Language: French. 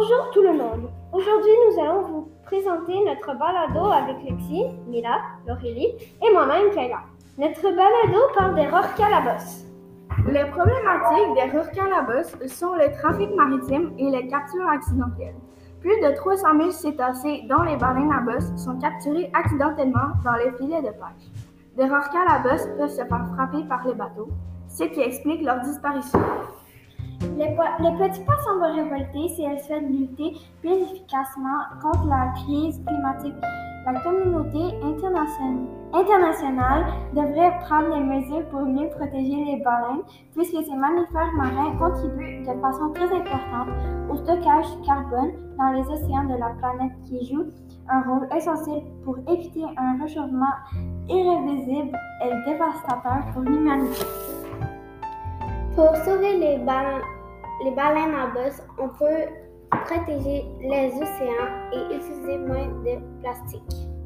Bonjour tout le monde. Aujourd'hui, nous allons vous présenter notre balado avec Lexi, Mila, Laurélie et moi-même, Kayla. Notre balado parle des rorquals Les problématiques des rorquals sont le trafic maritime et les captures accidentelles. Plus de 300 000 cétacés, dont les baleines à bosse, sont capturés accidentellement dans les filets de pêche. Des rorquals à bosse peuvent se faire frapper par les bateaux, ce qui explique leur disparition. Les, petits pois semblent révoltés si elles souhaitent lutter plus efficacement contre la crise climatique. La communauté internationale devrait prendre des mesures pour mieux protéger les baleines, puisque ces mammifères marins contribuent de façon très importante au stockage carbone dans les océans de la planète qui joue un rôle essentiel pour éviter un réchauffement irréversible et dévastateur pour l'humanité. Pour sauver les, baleines à bosse, on peut protéger les océans et utiliser moins de plastique.